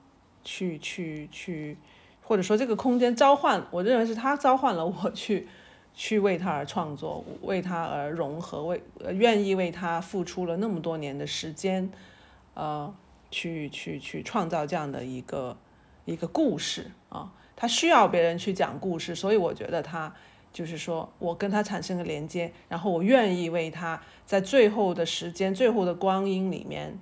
去去去，或者说这个空间召唤，我认为是他召唤了我去。去为他而创作，为他而融合，为愿意为他付出了那么多年的时间，呃，去去去创造这样的一个一个故事啊，他需要别人去讲故事，所以我觉得他就是说我跟他产生了连接，然后我愿意为他在最后的时间、最后的光阴里面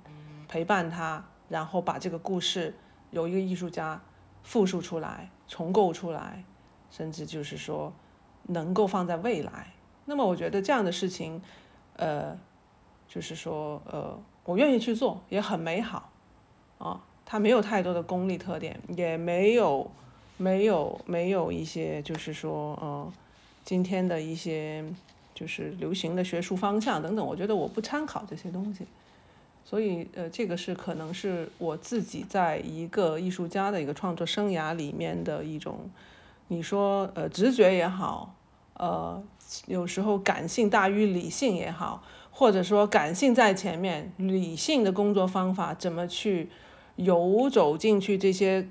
陪伴他，然后把这个故事由一个艺术家复述出来、重构出来，甚至就是说。能够放在未来，那么我觉得这样的事情，呃，就是说，呃，我愿意去做，也很美好，啊，它没有太多的功利特点，也没有，没有，没有一些，就是说，呃，今天的一些就是流行的学术方向等等，我觉得我不参考这些东西，所以，呃，这个是可能是我自己在一个艺术家的一个创作生涯里面的一种。你说，呃，直觉也好，呃，有时候感性大于理性也好，或者说感性在前面，理性的工作方法怎么去游走进去这些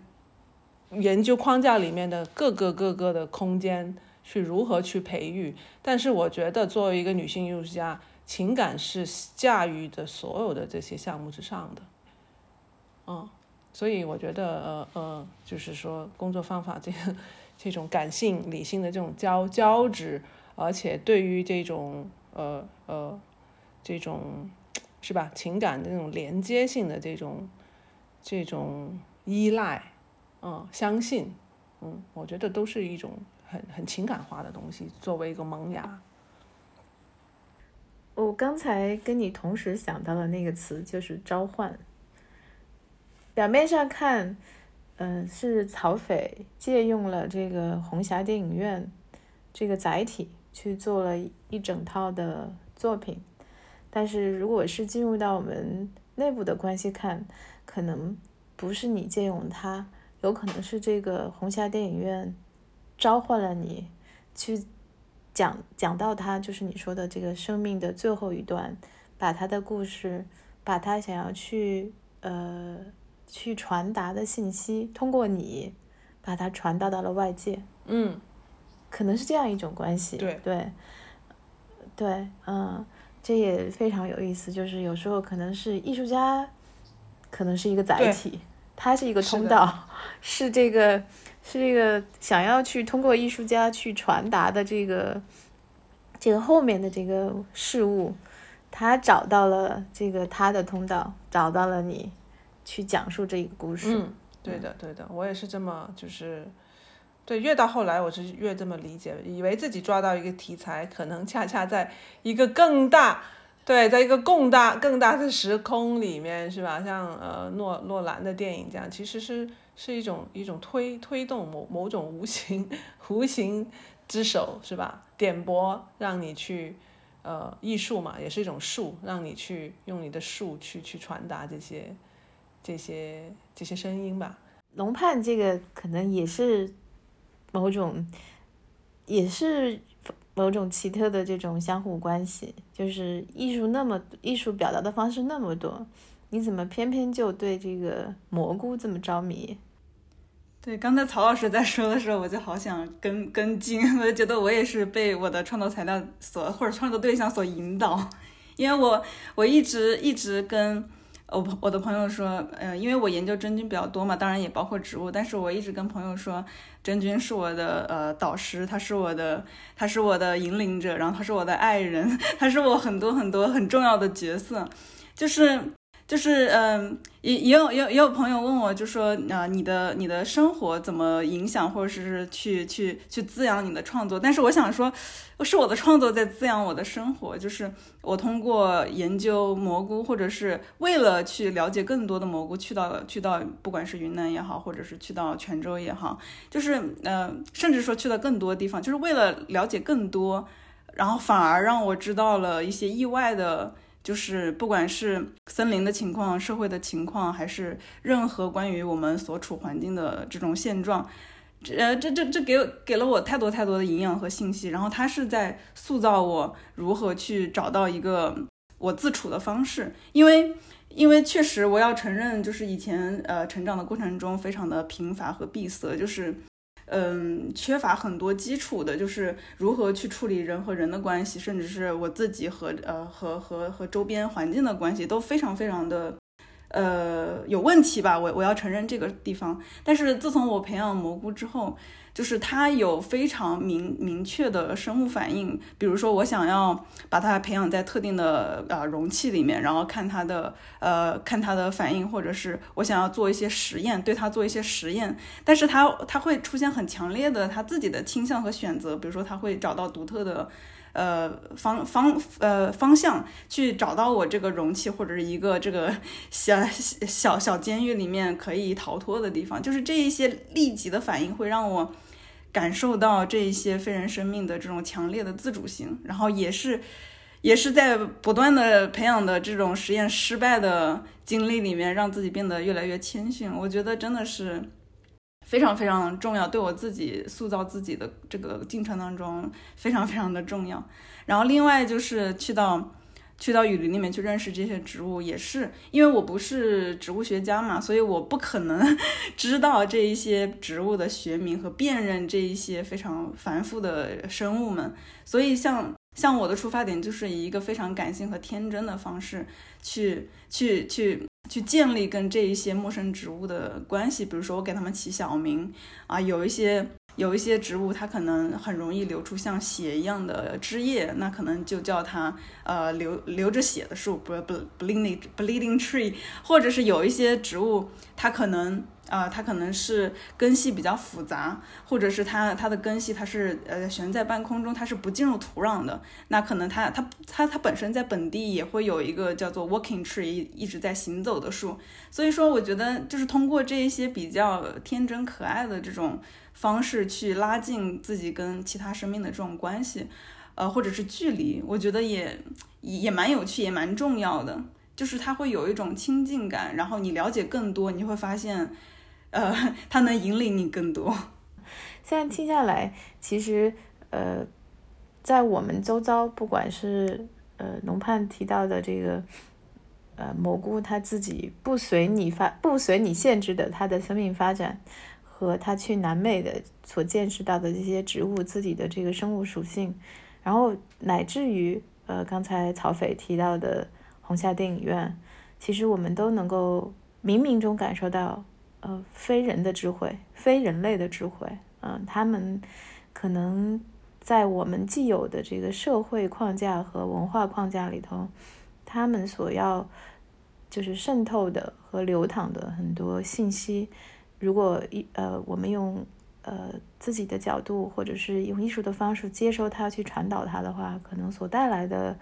研究框架里面的各个各个的空间，去如何去培育？但是我觉得，作为一个女性艺术家，情感是驾驭的所有的这些项目之上的，嗯，所以我觉得，呃呃，就是说工作方法这个。这种感性理性的这种交交织，而且对于这种呃呃这种是吧情感的这种连接性的这种这种依赖，嗯，相信，嗯，我觉得都是一种很很情感化的东西。作为一个萌芽，我刚才跟你同时想到的那个词就是召唤。表面上看。嗯，是曹斐借用了这个红霞电影院这个载体去做了一整套的作品，但是如果是进入到我们内部的关系看，可能不是你借用它，有可能是这个红霞电影院召唤了你去讲讲到他，就是你说的这个生命的最后一段，把他的故事，把他想要去呃。去传达的信息，通过你把它传达到了外界。嗯，可能是这样一种关系。对对对，嗯，这也非常有意思。就是有时候可能是艺术家，可能是一个载体，它是一个通道，是这个是这个想要去通过艺术家去传达的这个这个后面的这个事物，他找到了这个他的通道，找到了你。去讲述这个故事。嗯，对的，对的，我也是这么，就是，对，越到后来，我是越这么理解，以为自己抓到一个题材，可能恰恰在一个更大，对，在一个更大、更大的时空里面，是吧？像呃诺诺兰的电影这样，其实是是一种一种推推动某某种无形无形之手，是吧？点拨让你去，呃，艺术嘛，也是一种术，让你去用你的术去去传达这些。这些这些声音吧，龙盼这个可能也是某种，也是某种奇特的这种相互关系。就是艺术那么艺术表达的方式那么多，你怎么偏偏就对这个蘑菇这么着迷？对，刚才曹老师在说的时候，我就好想跟跟进，我就觉得我也是被我的创作材料所或者创作对象所引导，因为我我一直一直跟。我我的朋友说，嗯，因为我研究真菌比较多嘛，当然也包括植物，但是我一直跟朋友说，真菌是我的呃导师，他是我的，他是我的引领者，然后他是我的爱人，他是我很多很多很重要的角色，就是就是嗯，也也有也有也有朋友问我，就说啊，你的你的生活怎么影响，或者是去去去滋养你的创作？但是我想说，是我的创作在滋养我的生活。就是我通过研究蘑菇，或者是为了去了解更多的蘑菇，去到去到不管是云南也好，或者是去到泉州也好，就是呃，甚至说去到更多地方，就是为了了解更多，然后反而让我知道了一些意外的。就是不管是森林的情况、社会的情况，还是任何关于我们所处环境的这种现状，这这这这给给了我太多太多的营养和信息。然后它是在塑造我如何去找到一个我自处的方式。因为因为确实我要承认，就是以前呃成长的过程中非常的贫乏和闭塞，就是。嗯，缺乏很多基础的，就是如何去处理人和人的关系，甚至是我自己和呃和和和周边环境的关系，都非常非常的呃有问题吧。我我要承认这个地方。但是自从我培养蘑菇之后。就是它有非常明明确的生物反应，比如说我想要把它培养在特定的呃容器里面，然后看它的呃看它的反应，或者是我想要做一些实验，对它做一些实验，但是它它会出现很强烈的它自己的倾向和选择，比如说它会找到独特的。呃，方方呃方向去找到我这个容器或者是一个这个小小小监狱里面可以逃脱的地方，就是这一些立即的反应会让我感受到这一些非人生命的这种强烈的自主性，然后也是也是在不断的培养的这种实验失败的经历里面，让自己变得越来越谦逊。我觉得真的是。非常非常重要，对我自己塑造自己的这个进程当中非常非常的重要。然后另外就是去到去到雨林里面去认识这些植物，也是因为我不是植物学家嘛，所以我不可能 知道这一些植物的学名和辨认这一些非常繁复的生物们。所以像像我的出发点就是以一个非常感性和天真的方式去去去。去建立跟这一些陌生植物的关系，比如说我给他们起小名啊，有一些有一些植物它可能很容易流出像血一样的汁液，那可能就叫它呃流流着血的树，不不 bleeding bleeding tree，或者是有一些植物它可能。啊，它可能是根系比较复杂，或者是它它的根系它是呃悬在半空中，它是不进入土壤的。那可能它它它它本身在本地也会有一个叫做 walking tree 一直在行走的树。所以说，我觉得就是通过这一些比较天真可爱的这种方式去拉近自己跟其他生命的这种关系，呃，或者是距离，我觉得也也蛮有趣，也蛮重要的。就是它会有一种亲近感，然后你了解更多，你会发现。呃，它能引领你更多。现在听下来，其实呃，在我们周遭，不管是呃龙盼提到的这个呃蘑菇，它自己不随你发不随你限制的它的生命发展，和他去南美的所见识到的这些植物自己的这个生物属性，然后乃至于呃刚才曹斐提到的红夏电影院，其实我们都能够冥冥中感受到。呃，非人的智慧，非人类的智慧，嗯，他们可能在我们既有的这个社会框架和文化框架里头，他们所要就是渗透的和流淌的很多信息，如果一呃，我们用呃自己的角度或者是用艺术的方式接收它，去传导它的话，可能所带来的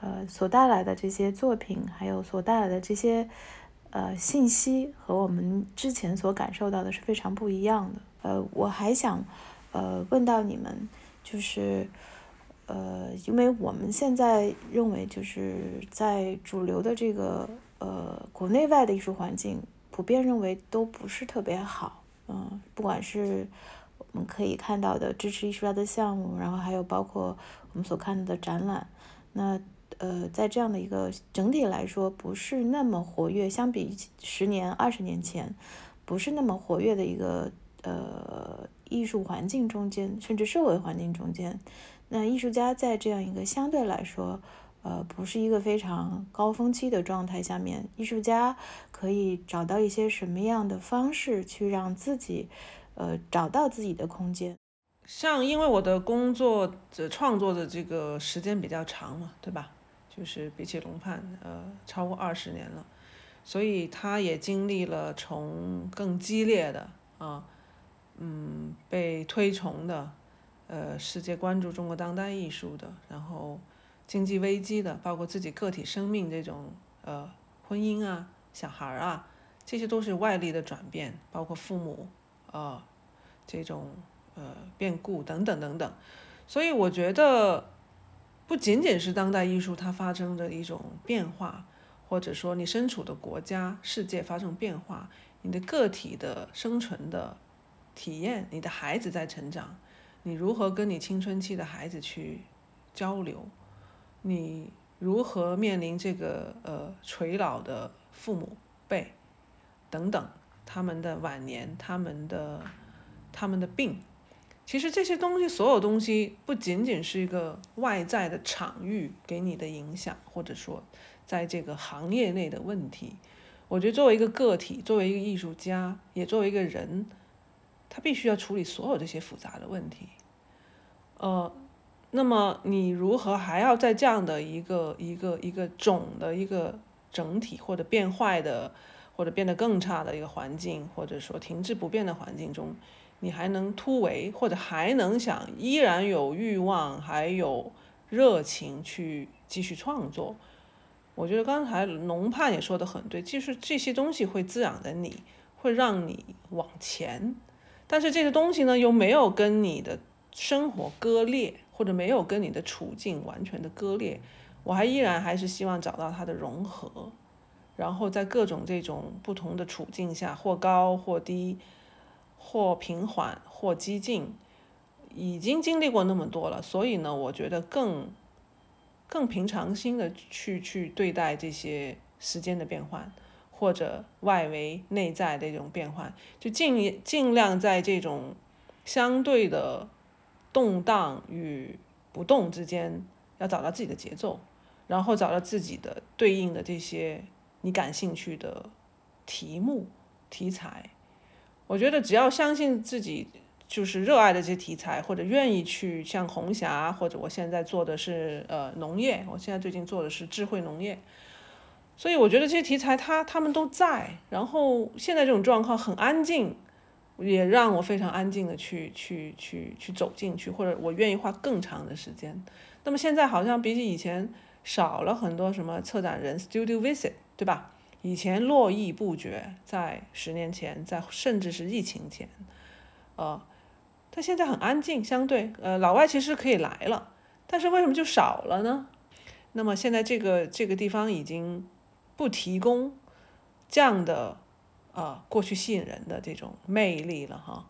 呃所带来的这些作品，还有所带来的这些。呃，信息和我们之前所感受到的是非常不一样的。呃，我还想，呃，问到你们，就是，呃，因为我们现在认为，就是在主流的这个呃国内外的艺术环境，普遍认为都不是特别好。嗯，不管是我们可以看到的支持艺术家的项目，然后还有包括我们所看到的展览，那。呃，在这样的一个整体来说，不是那么活跃，相比十年、二十年前，不是那么活跃的一个呃艺术环境中间，甚至社会环境中间，那艺术家在这样一个相对来说，呃，不是一个非常高峰期的状态下面，艺术家可以找到一些什么样的方式去让自己，呃，找到自己的空间。像因为我的工作的创作的这个时间比较长嘛，对吧？就是比起龙盼，呃，超过二十年了，所以他也经历了从更激烈的啊，嗯，被推崇的，呃，世界关注中国当代艺术的，然后经济危机的，包括自己个体生命这种呃婚姻啊、小孩儿啊，这些都是外力的转变，包括父母啊这种呃变故等等等等。所以我觉得，不仅仅是当代艺术它发生的一种变化，或者说你身处的国家、世界发生变化，你的个体的生存的体验，你的孩子在成长，你如何跟你青春期的孩子去交流，你如何面临这个呃垂老的父母辈等等，他们的晚年，他们的他们的病。其实这些东西，所有东西不仅仅是一个外在的场域给你的影响，或者说在这个行业内的问题。我觉得作为一个个体，作为一个艺术家，也作为一个人，他必须要处理所有这些复杂的问题。呃，那么你如何还要在这样的一个一个一个总的一个整体，或者变坏的，或者变得更差的一个环境，或者说停滞不变的环境中？你还能突围，或者还能想依然有欲望，还有热情去继续创作。我觉得刚才龙盼也说的很对，就是这些东西会滋养着你，会让你往前。但是这些东西呢，又没有跟你的生活割裂，或者没有跟你的处境完全的割裂。我还依然还是希望找到它的融合，然后在各种这种不同的处境下，或高或低。或平缓，或激进，已经经历过那么多了，所以呢，我觉得更更平常心的去去对待这些时间的变换，或者外围内在的这种变换，就尽尽量在这种相对的动荡与不动之间，要找到自己的节奏，然后找到自己的对应的这些你感兴趣的题目题材。我觉得只要相信自己，就是热爱的这些题材，或者愿意去像红霞，或者我现在做的是呃农业，我现在最近做的是智慧农业，所以我觉得这些题材它他们都在。然后现在这种状况很安静，也让我非常安静的去去去去走进去，或者我愿意花更长的时间。那么现在好像比起以前少了很多什么策展人 studio visit，对吧？以前络绎不绝，在十年前，在甚至是疫情前，呃，但现在很安静，相对，呃，老外其实可以来了，但是为什么就少了呢？那么现在这个这个地方已经不提供这样的呃过去吸引人的这种魅力了哈。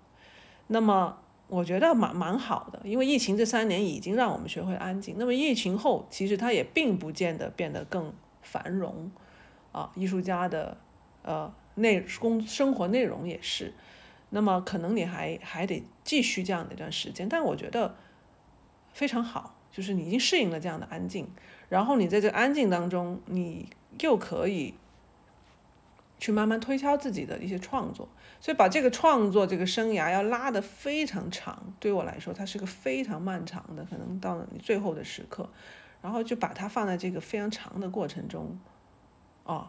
那么我觉得蛮蛮好的，因为疫情这三年已经让我们学会安静。那么疫情后，其实它也并不见得变得更繁荣。啊，艺术家的呃内工生活内容也是，那么可能你还还得继续这样的一段时间，但我觉得非常好，就是你已经适应了这样的安静，然后你在这安静当中，你又可以去慢慢推敲自己的一些创作，所以把这个创作这个生涯要拉得非常长，对我来说，它是个非常漫长的，可能到了你最后的时刻，然后就把它放在这个非常长的过程中。哦，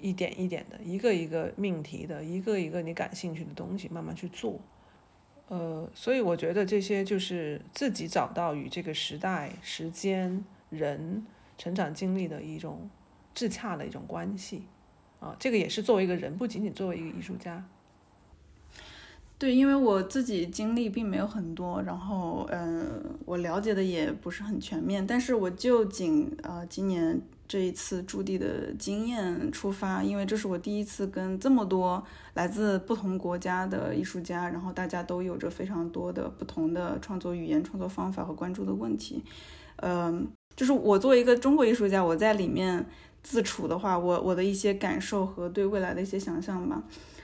一点一点的，一个一个命题的，一个一个你感兴趣的东西，慢慢去做。呃，所以我觉得这些就是自己找到与这个时代、时间、人成长经历的一种自洽的一种关系。啊，这个也是作为一个人，不仅仅作为一个艺术家。对，因为我自己经历并没有很多，然后嗯，我了解的也不是很全面，但是我就仅呃今年。这一次驻地的经验出发，因为这是我第一次跟这么多来自不同国家的艺术家，然后大家都有着非常多的不同的创作语言、创作方法和关注的问题。嗯，就是我作为一个中国艺术家，我在里面自处的话，我我的一些感受和对未来的一些想象吧。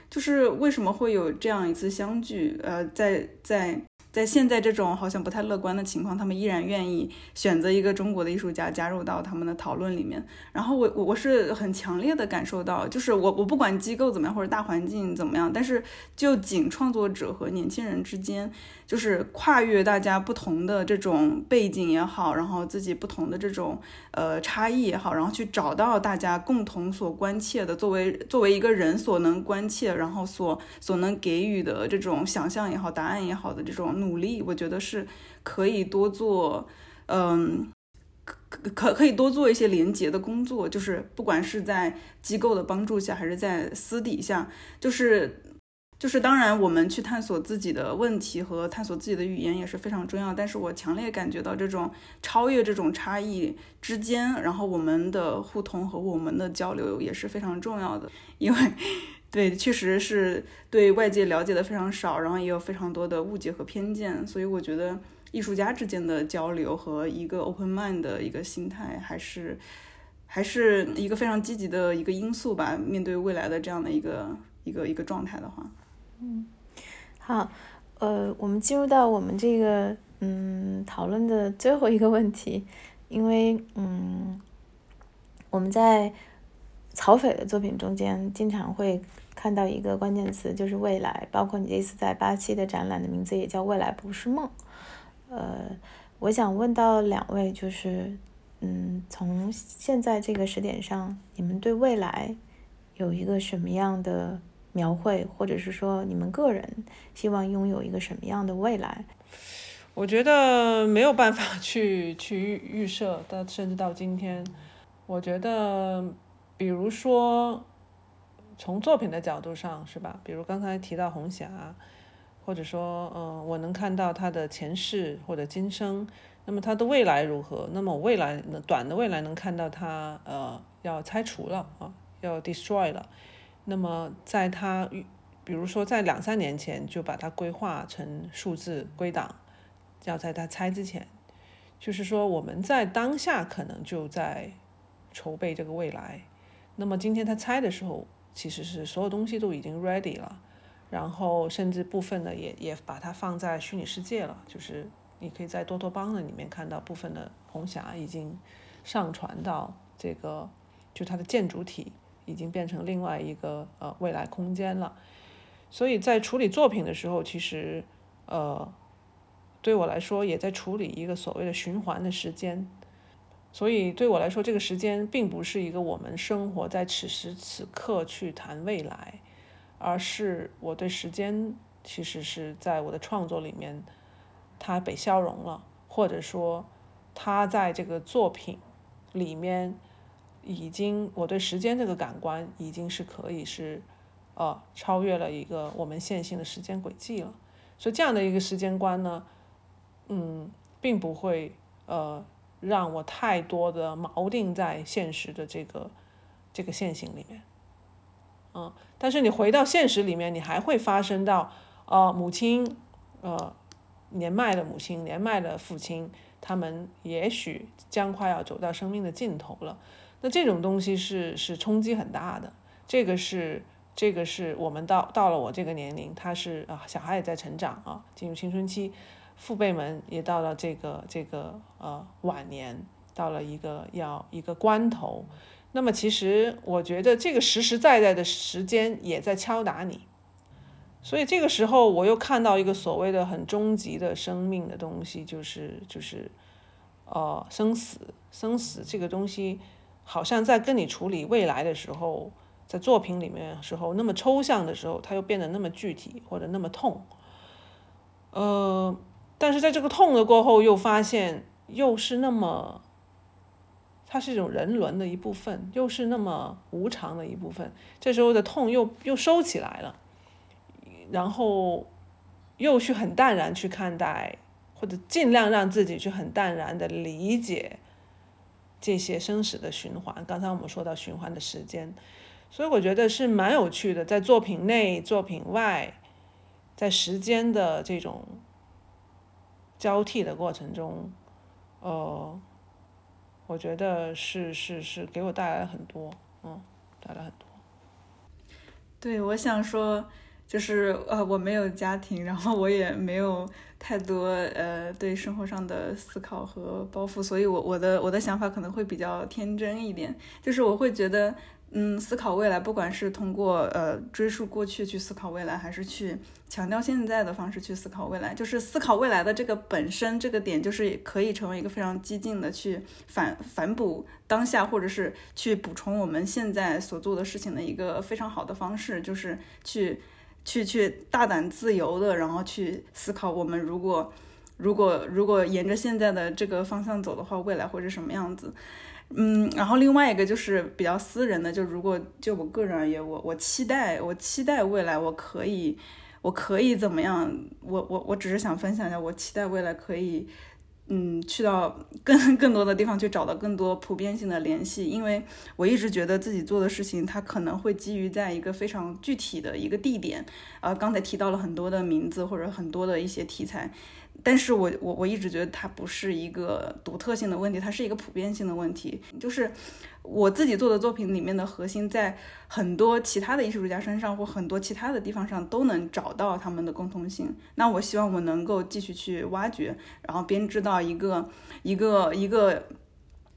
就是为什么会有这样一次相聚？呃，在在。在现在这种好像不太乐观的情况，他们依然愿意选择一个中国的艺术家加入到他们的讨论里面。然后我我我是很强烈的感受到，就是我我不管机构怎么样或者大环境怎么样，但是就仅创作者和年轻人之间。就是跨越大家不同的这种背景也好，然后自己不同的这种呃差异也好，然后去找到大家共同所关切的，作为作为一个人所能关切，然后所所能给予的这种想象也好，答案也好的这种努力，我觉得是可以多做，嗯，可可可以多做一些连接的工作，就是不管是在机构的帮助下，还是在私底下，就是。就是当然，我们去探索自己的问题和探索自己的语言也是非常重要。但是我强烈感觉到这种超越这种差异之间，然后我们的互通和我们的交流也是非常重要的。因为，对，确实是对外界了解的非常少，然后也有非常多的误解和偏见。所以我觉得艺术家之间的交流和一个 open mind 的一个心态，还是还是一个非常积极的一个因素吧。面对未来的这样的一个一个一个状态的话。嗯，好，呃，我们进入到我们这个嗯讨论的最后一个问题，因为嗯我们在曹斐的作品中间经常会看到一个关键词，就是未来，包括你这次在八七的展览的名字也叫未来不是梦。呃，我想问到两位，就是嗯，从现在这个时点上，你们对未来有一个什么样的？描绘，或者是说你们个人希望拥有一个什么样的未来？我觉得没有办法 去去预预设，到甚至到今天，我觉得，比如说从作品的角度上，是吧？比如刚才提到红霞，或者说，嗯，我能看到他的前世或者今生，那么他的未来如何？那么我未来短的未来能看到他，呃，要拆除了啊，要 destroy 了。那么，在他，比如说在两三年前就把它规划成数字归档，要在他拆之前，就是说我们在当下可能就在筹备这个未来。那么今天他拆的时候，其实是所有东西都已经 ready 了，然后甚至部分的也也把它放在虚拟世界了，就是你可以在多多邦的里面看到部分的红霞已经上传到这个就它的建筑体。已经变成另外一个呃未来空间了，所以在处理作品的时候，其实呃对我来说也在处理一个所谓的循环的时间，所以对我来说，这个时间并不是一个我们生活在此时此刻去谈未来，而是我对时间其实是在我的创作里面它被消融了，或者说它在这个作品里面。已经，我对时间这个感官已经是可以是，呃，超越了一个我们线性的时间轨迹了。所以这样的一个时间观呢，嗯，并不会呃让我太多的锚定在现实的这个这个线性里面，嗯，但是你回到现实里面，你还会发生到，呃，母亲，呃，年迈的母亲，年迈的父亲，他们也许将快要走到生命的尽头了。那这种东西是是冲击很大的，这个是这个是我们到到了我这个年龄，他是啊小孩也在成长啊，进入青春期，父辈们也到了这个这个呃晚年，到了一个要一个关头，那么其实我觉得这个实实在在的时间也在敲打你，所以这个时候我又看到一个所谓的很终极的生命的东西，就是就是呃生死生死这个东西。好像在跟你处理未来的时候，在作品里面时候那么抽象的时候，它又变得那么具体或者那么痛。呃，但是在这个痛的过后，又发现又是那么，它是一种人伦的一部分，又是那么无常的一部分。这时候的痛又又收起来了，然后又去很淡然去看待，或者尽量让自己去很淡然的理解。这些生死的循环，刚才我们说到循环的时间，所以我觉得是蛮有趣的，在作品内、作品外，在时间的这种交替的过程中，呃，我觉得是是是给我带来了很多，嗯，带来很多。对，我想说，就是呃，我没有家庭，然后我也没有太多呃对生活上的思考和包袱，所以我我的我的想法可能会比较天真一点，就是我会觉得。嗯，思考未来，不管是通过呃追溯过去去思考未来，还是去强调现在的方式去思考未来，就是思考未来的这个本身这个点，就是可以成为一个非常激进的去反反哺当下，或者是去补充我们现在所做的事情的一个非常好的方式，就是去去去大胆自由的，然后去思考我们如果如果如果沿着现在的这个方向走的话，未来会是什么样子。嗯，然后另外一个就是比较私人的，就如果就我个人而言，我我期待我期待未来我可以我可以怎么样？我我我只是想分享一下，我期待未来可以嗯去到更 更多的地方去找到更多普遍性的联系，因为我一直觉得自己做的事情它可能会基于在一个非常具体的一个地点，呃，刚才提到了很多的名字或者很多的一些题材。但是我我我一直觉得它不是一个独特性的问题，它是一个普遍性的问题。就是我自己做的作品里面的核心，在很多其他的艺术家身上或很多其他的地方上都能找到他们的共通性。那我希望我能够继续去挖掘，然后编织到一个一个一个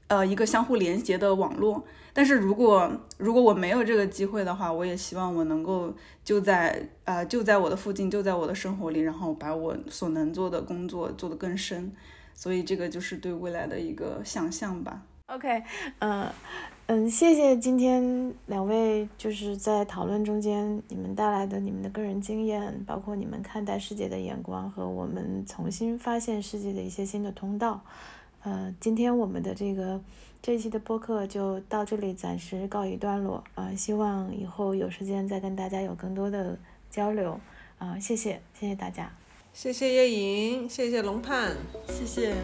呃一个相互连接的网络。但是如果如果我没有这个机会的话，我也希望我能够就在啊就在我的附近，就在我的生活里，然后把我所能做的工作做得更深。所以这个就是对未来的一个想象吧。OK，嗯嗯，谢谢今天两位就是在讨论中间你们带来的你们的个人经验，包括你们看待世界的眼光和我们重新发现世界的一些新的通道。呃，今天我们的这个。这一期的播客就到这里，暂时告一段落啊！希望以后有时间再跟大家有更多的交流啊！谢谢，谢谢大家，谢谢叶莹，谢谢龙盼，谢谢。